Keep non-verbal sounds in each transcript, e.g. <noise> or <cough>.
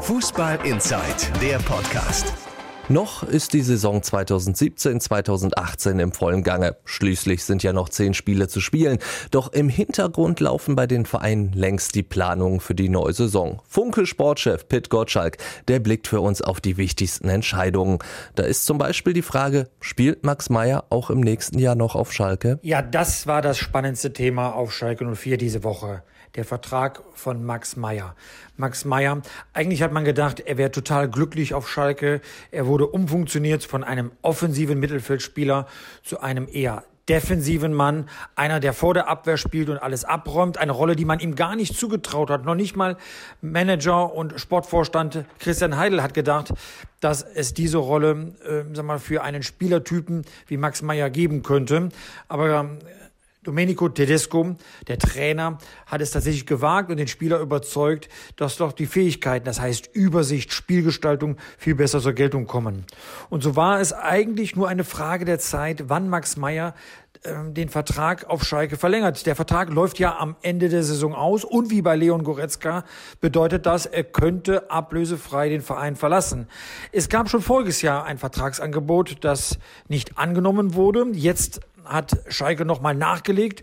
Fußball Inside, der Podcast. Noch ist die Saison 2017-2018 im vollen Gange. Schließlich sind ja noch zehn Spiele zu spielen. Doch im Hintergrund laufen bei den Vereinen längst die Planungen für die neue Saison. Funke Sportchef Pitt Gottschalk, der blickt für uns auf die wichtigsten Entscheidungen. Da ist zum Beispiel die Frage, spielt Max Meyer auch im nächsten Jahr noch auf Schalke? Ja, das war das spannendste Thema auf Schalke 04 diese Woche der Vertrag von Max Meyer. Max Meyer, eigentlich hat man gedacht, er wäre total glücklich auf Schalke. Er wurde umfunktioniert von einem offensiven Mittelfeldspieler zu einem eher defensiven Mann, einer, der vor der Abwehr spielt und alles abräumt, eine Rolle, die man ihm gar nicht zugetraut hat. Noch nicht mal Manager und Sportvorstand Christian Heidel hat gedacht, dass es diese Rolle, äh, sag mal, für einen Spielertypen wie Max Meyer geben könnte. Aber äh, Domenico Tedesco, der Trainer, hat es tatsächlich gewagt und den Spieler überzeugt, dass doch die Fähigkeiten, das heißt Übersicht, Spielgestaltung, viel besser zur Geltung kommen. Und so war es eigentlich nur eine Frage der Zeit, wann Max Meyer äh, den Vertrag auf Schalke verlängert. Der Vertrag läuft ja am Ende der Saison aus und wie bei Leon Goretzka bedeutet das, er könnte ablösefrei den Verein verlassen. Es gab schon voriges Jahr ein Vertragsangebot, das nicht angenommen wurde. Jetzt hat Schalke nochmal nachgelegt.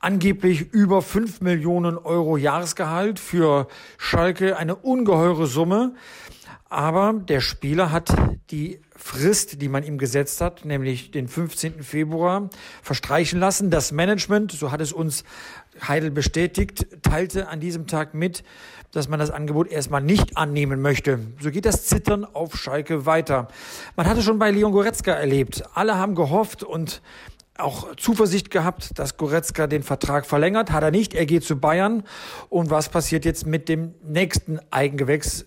Angeblich über 5 Millionen Euro Jahresgehalt für Schalke, eine ungeheure Summe. Aber der Spieler hat die Frist, die man ihm gesetzt hat, nämlich den 15. Februar, verstreichen lassen. Das Management, so hat es uns Heidel bestätigt, teilte an diesem Tag mit, dass man das Angebot erstmal nicht annehmen möchte. So geht das Zittern auf Schalke weiter. Man hatte schon bei Leon Goretzka erlebt. Alle haben gehofft und auch Zuversicht gehabt, dass Goretzka den Vertrag verlängert. Hat er nicht. Er geht zu Bayern. Und was passiert jetzt mit dem nächsten Eigengewächs?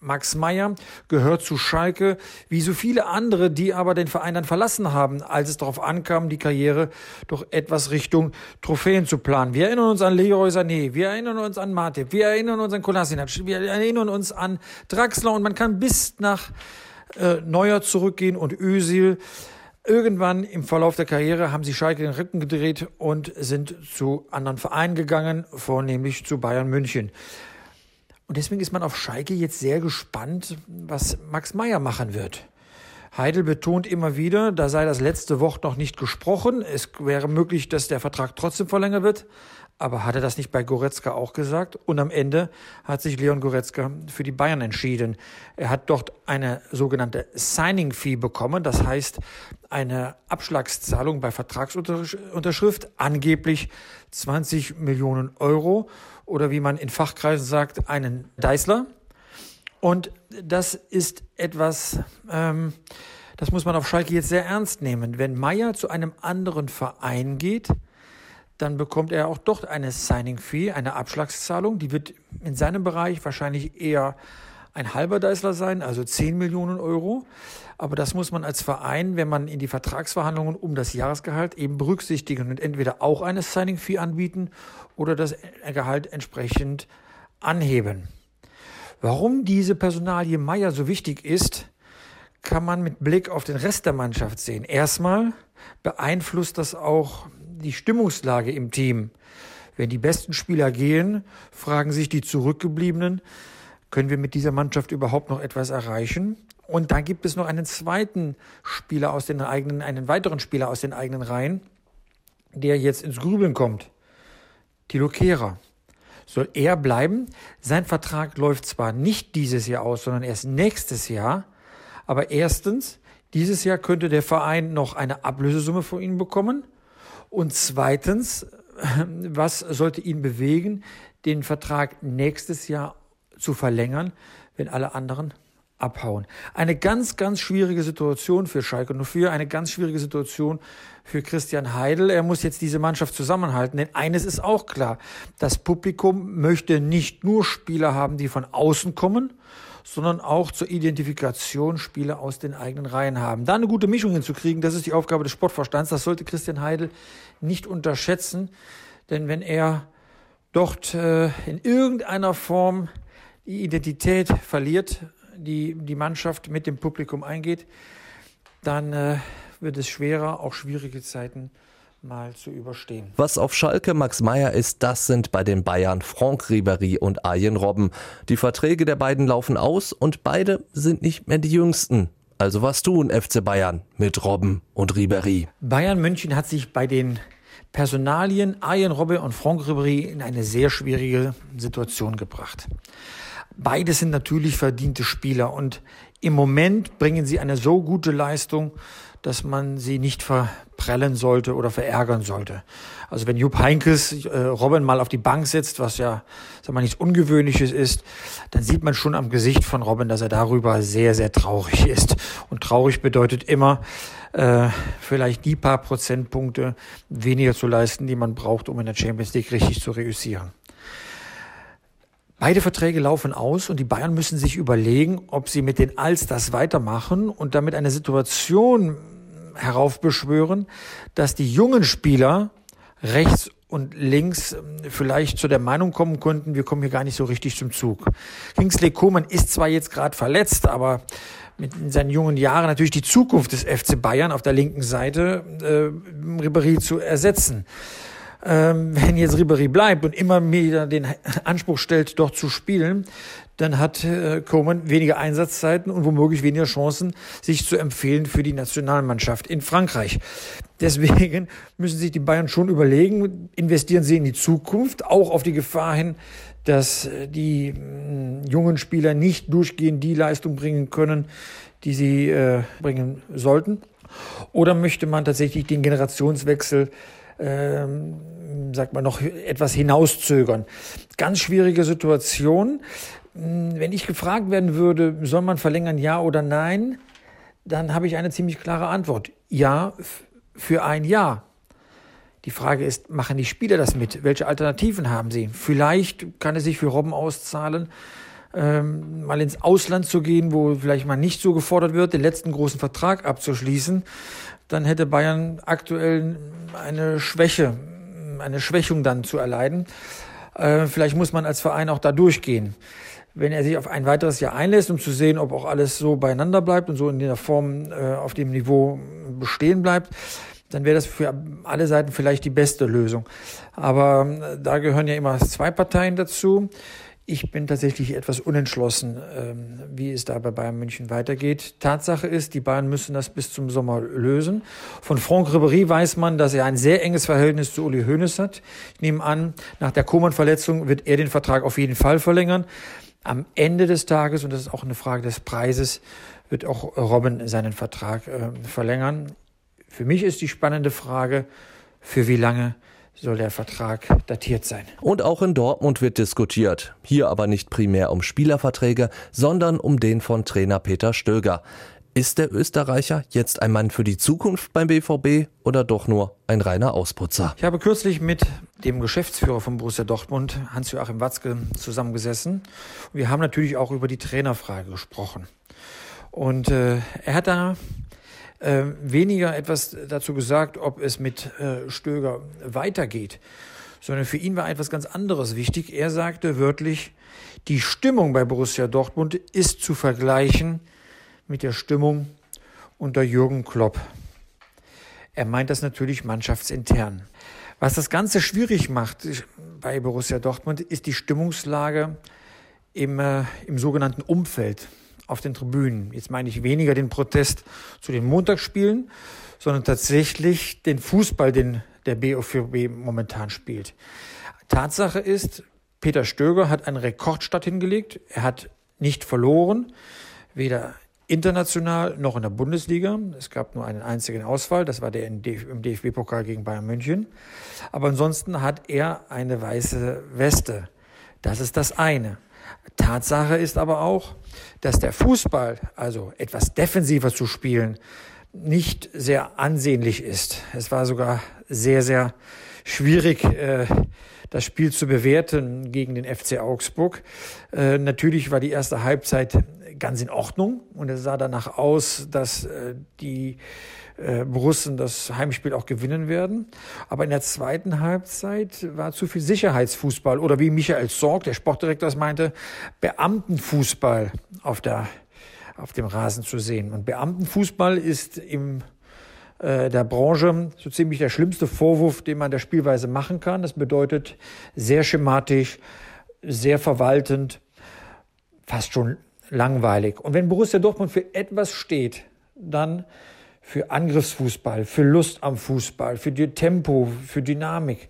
Max Meyer gehört zu Schalke, wie so viele andere, die aber den Verein dann verlassen haben, als es darauf ankam, die Karriere doch etwas Richtung Trophäen zu planen. Wir erinnern uns an Leroy Sané, wir erinnern uns an Matip, wir erinnern uns an Kolasinac, wir erinnern uns an Draxler und man kann bis nach äh, Neuer zurückgehen und Özil. Irgendwann im Verlauf der Karriere haben sie Schalke den Rücken gedreht und sind zu anderen Vereinen gegangen, vornehmlich zu Bayern München. Und deswegen ist man auf Schalke jetzt sehr gespannt, was Max Meyer machen wird. Heidel betont immer wieder, da sei das letzte Wort noch nicht gesprochen. Es wäre möglich, dass der Vertrag trotzdem verlängert wird. Aber hat er das nicht bei Goretzka auch gesagt? Und am Ende hat sich Leon Goretzka für die Bayern entschieden. Er hat dort eine sogenannte Signing Fee bekommen. Das heißt, eine Abschlagszahlung bei Vertragsunterschrift, angeblich 20 Millionen Euro oder wie man in Fachkreisen sagt, einen Deißler. Und das ist etwas, ähm, das muss man auf Schalke jetzt sehr ernst nehmen. Wenn Meier zu einem anderen Verein geht, dann bekommt er auch dort eine Signing Fee, eine Abschlagszahlung. Die wird in seinem Bereich wahrscheinlich eher ein halber Deißler sein, also 10 Millionen Euro. Aber das muss man als Verein, wenn man in die Vertragsverhandlungen um das Jahresgehalt eben berücksichtigen und entweder auch eine Signing Fee anbieten oder das Gehalt entsprechend anheben. Warum diese Personalie Meier so wichtig ist, kann man mit Blick auf den Rest der Mannschaft sehen. Erstmal beeinflusst das auch die Stimmungslage im Team. Wenn die besten Spieler gehen, fragen sich die Zurückgebliebenen, können wir mit dieser Mannschaft überhaupt noch etwas erreichen? Und dann gibt es noch einen zweiten Spieler aus den eigenen, einen weiteren Spieler aus den eigenen Reihen, der jetzt ins Grübeln kommt. Tilo Kehrer. Soll er bleiben? Sein Vertrag läuft zwar nicht dieses Jahr aus, sondern erst nächstes Jahr. Aber erstens, dieses Jahr könnte der Verein noch eine Ablösesumme von ihm bekommen. Und zweitens, was sollte ihn bewegen, den Vertrag nächstes Jahr zu verlängern, wenn alle anderen abhauen. Eine ganz, ganz schwierige Situation für Schalke 04, eine ganz schwierige Situation für Christian Heidel. Er muss jetzt diese Mannschaft zusammenhalten, denn eines ist auch klar. Das Publikum möchte nicht nur Spieler haben, die von außen kommen, sondern auch zur Identifikation Spieler aus den eigenen Reihen haben. Da eine gute Mischung hinzukriegen, das ist die Aufgabe des Sportvorstands. Das sollte Christian Heidel nicht unterschätzen, denn wenn er dort äh, in irgendeiner Form die Identität verliert, die die Mannschaft mit dem Publikum eingeht, dann äh, wird es schwerer, auch schwierige Zeiten mal zu überstehen. Was auf Schalke Max Meyer ist, das sind bei den Bayern Franck Ribéry und Arjen Robben. Die Verträge der beiden laufen aus und beide sind nicht mehr die jüngsten. Also was tun FC Bayern mit Robben und Ribéry? Bayern München hat sich bei den Personalien Arjen Robbe und Franck Ribéry in eine sehr schwierige Situation gebracht. Beide sind natürlich verdiente Spieler und im Moment bringen sie eine so gute Leistung, dass man sie nicht verprellen sollte oder verärgern sollte. Also wenn Jupp Heinkes äh, Robin mal auf die Bank setzt, was ja sag mal, nichts Ungewöhnliches ist, dann sieht man schon am Gesicht von Robin, dass er darüber sehr, sehr traurig <laughs> ist. Und traurig bedeutet immer, äh, vielleicht die paar Prozentpunkte weniger zu leisten, die man braucht, um in der Champions League richtig zu reüssieren. Beide Verträge laufen aus und die Bayern müssen sich überlegen, ob sie mit den Alsters weitermachen und damit eine Situation heraufbeschwören, dass die jungen Spieler rechts und links ähm, vielleicht zu der Meinung kommen könnten, wir kommen hier gar nicht so richtig zum Zug. Kingsley Coman ist zwar jetzt gerade verletzt, aber mit in seinen jungen Jahren natürlich die Zukunft des FC Bayern auf der linken Seite äh, Ribéry zu ersetzen ähm, wenn jetzt Ribéry bleibt und immer wieder den Anspruch stellt, dort zu spielen, dann hat äh, Coman weniger Einsatzzeiten und womöglich weniger Chancen, sich zu empfehlen für die Nationalmannschaft in Frankreich. Deswegen müssen sich die Bayern schon überlegen, investieren sie in die Zukunft, auch auf die Gefahr hin, dass äh, die mh, jungen Spieler nicht durchgehend die Leistung bringen können, die sie äh, bringen sollten. Oder möchte man tatsächlich den Generationswechsel ähm, sagt man, noch etwas hinauszögern. Ganz schwierige Situation. Hm, wenn ich gefragt werden würde, soll man verlängern, ja oder nein, dann habe ich eine ziemlich klare Antwort. Ja, für ein Jahr. Die Frage ist, machen die Spieler das mit? Welche Alternativen haben sie? Vielleicht kann es sich für Robben auszahlen, ähm, mal ins Ausland zu gehen, wo vielleicht mal nicht so gefordert wird, den letzten großen Vertrag abzuschließen dann hätte Bayern aktuell eine Schwäche, eine Schwächung dann zu erleiden. Äh, vielleicht muss man als Verein auch da durchgehen. Wenn er sich auf ein weiteres Jahr einlässt, um zu sehen, ob auch alles so beieinander bleibt und so in der Form äh, auf dem Niveau bestehen bleibt, dann wäre das für alle Seiten vielleicht die beste Lösung. Aber äh, da gehören ja immer zwei Parteien dazu. Ich bin tatsächlich etwas unentschlossen, ähm, wie es da bei Bayern München weitergeht. Tatsache ist, die Bayern müssen das bis zum Sommer lösen. Von Franck Ribéry weiß man, dass er ein sehr enges Verhältnis zu Uli Hoeneß hat. Ich nehme an, nach der Koman-Verletzung wird er den Vertrag auf jeden Fall verlängern. Am Ende des Tages, und das ist auch eine Frage des Preises, wird auch Robin seinen Vertrag äh, verlängern. Für mich ist die spannende Frage, für wie lange soll der Vertrag datiert sein. Und auch in Dortmund wird diskutiert. Hier aber nicht primär um Spielerverträge, sondern um den von Trainer Peter Stöger. Ist der Österreicher jetzt ein Mann für die Zukunft beim BVB oder doch nur ein reiner Ausputzer? Ich habe kürzlich mit dem Geschäftsführer von Borussia Dortmund, Hans-Joachim Watzke, zusammengesessen. Wir haben natürlich auch über die Trainerfrage gesprochen. Und äh, er hat da äh, weniger etwas dazu gesagt, ob es mit äh, Stöger weitergeht, sondern für ihn war etwas ganz anderes wichtig. Er sagte wörtlich, die Stimmung bei Borussia Dortmund ist zu vergleichen mit der Stimmung unter Jürgen Klopp. Er meint das natürlich mannschaftsintern. Was das Ganze schwierig macht bei Borussia Dortmund, ist die Stimmungslage im, äh, im sogenannten Umfeld auf den Tribünen. Jetzt meine ich weniger den Protest zu den Montagsspielen, sondern tatsächlich den Fußball, den der BOVB momentan spielt. Tatsache ist, Peter Stöger hat einen Rekordstart hingelegt. Er hat nicht verloren, weder international noch in der Bundesliga. Es gab nur einen einzigen Ausfall, das war der im DFB-Pokal gegen Bayern München. Aber ansonsten hat er eine weiße Weste. Das ist das eine. Tatsache ist aber auch, dass der Fußball, also etwas defensiver zu spielen, nicht sehr ansehnlich ist. Es war sogar sehr, sehr schwierig, äh, das Spiel zu bewerten gegen den FC Augsburg. Äh, natürlich war die erste Halbzeit ganz in Ordnung und es sah danach aus, dass äh, die äh, Borussen das Heimspiel auch gewinnen werden. Aber in der zweiten Halbzeit war zu viel Sicherheitsfußball oder wie Michael Sorg, der Sportdirektor, es meinte, Beamtenfußball auf der auf dem Rasen zu sehen. Und Beamtenfußball ist im äh, der Branche. So ziemlich der schlimmste Vorwurf, den man der Spielweise machen kann. Das bedeutet sehr schematisch, sehr verwaltend, fast schon langweilig. Und wenn Borussia Dortmund für etwas steht, dann für Angriffsfußball, für Lust am Fußball, für die Tempo, für Dynamik.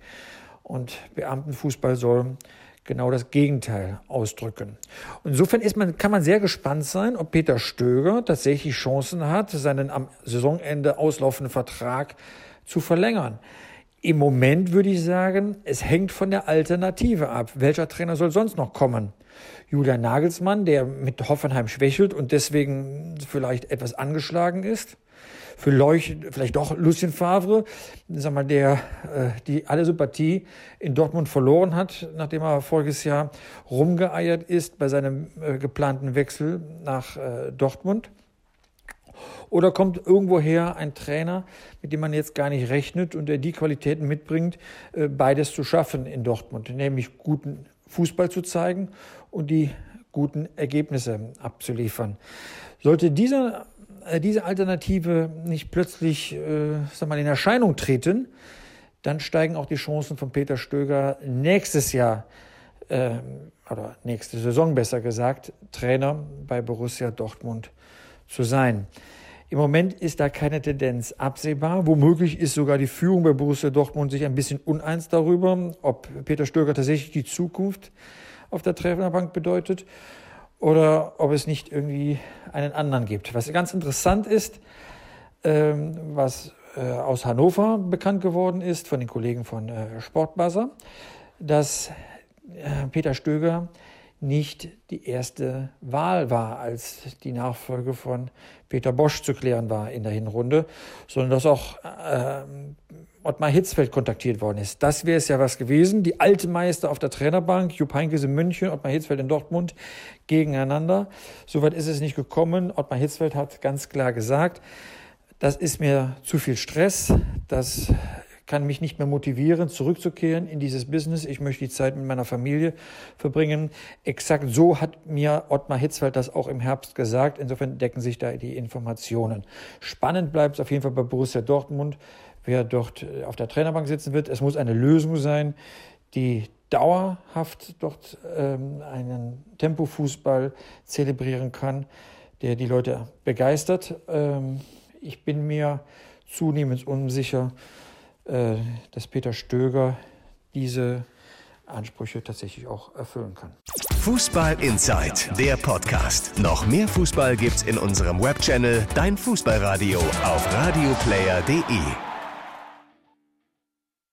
Und Beamtenfußball soll genau das Gegenteil ausdrücken. Insofern ist man, kann man sehr gespannt sein, ob Peter Stöger tatsächlich Chancen hat, seinen am Saisonende auslaufenden Vertrag zu verlängern. Im Moment würde ich sagen, es hängt von der Alternative ab. Welcher Trainer soll sonst noch kommen? Julian Nagelsmann, der mit Hoffenheim schwächelt und deswegen vielleicht etwas angeschlagen ist. Für Leuch, vielleicht doch Lucien Favre, sag mal, der äh, die alle Sympathie in Dortmund verloren hat, nachdem er voriges Jahr rumgeeiert ist bei seinem äh, geplanten Wechsel nach äh, Dortmund. Oder kommt irgendwoher ein Trainer, mit dem man jetzt gar nicht rechnet und der die Qualitäten mitbringt, äh, beides zu schaffen in Dortmund, nämlich guten Fußball zu zeigen und die guten Ergebnisse abzuliefern. Sollte diese, äh, diese Alternative nicht plötzlich äh, sag mal, in Erscheinung treten, dann steigen auch die Chancen von Peter Stöger nächstes Jahr äh, oder nächste Saison besser gesagt, Trainer bei Borussia Dortmund zu sein. Im Moment ist da keine Tendenz absehbar. Womöglich ist sogar die Führung bei Borussia Dortmund sich ein bisschen uneins darüber, ob Peter Stöger tatsächlich die Zukunft auf der Trainerbank bedeutet oder ob es nicht irgendwie einen anderen gibt. Was ganz interessant ist, ähm, was äh, aus Hannover bekannt geworden ist von den Kollegen von äh, Sportbuzzer, dass äh, Peter Stöger nicht die erste Wahl war, als die Nachfolge von Peter Bosch zu klären war in der Hinrunde, sondern dass auch äh, Ottmar Hitzfeld kontaktiert worden ist. Das wäre es ja was gewesen. Die alte Meister auf der Trainerbank, Jupp Heynckes in München, Ottmar Hitzfeld in Dortmund gegeneinander. Soweit ist es nicht gekommen. Ottmar Hitzfeld hat ganz klar gesagt, das ist mir zu viel Stress, das kann mich nicht mehr motivieren, zurückzukehren in dieses Business. Ich möchte die Zeit mit meiner Familie verbringen. Exakt so hat mir Ottmar Hitzfeld das auch im Herbst gesagt. Insofern decken sich da die Informationen. Spannend bleibt es auf jeden Fall bei Borussia Dortmund, wer dort äh, auf der Trainerbank sitzen wird. Es muss eine Lösung sein, die dauerhaft dort ähm, einen Tempofußball zelebrieren kann, der die Leute begeistert. Ähm, ich bin mir zunehmend unsicher, dass Peter Stöger diese Ansprüche tatsächlich auch erfüllen kann. Fußball Inside, der Podcast. Noch mehr Fußball gibt's in unserem Webchannel Dein Fußballradio auf radioplayer.de.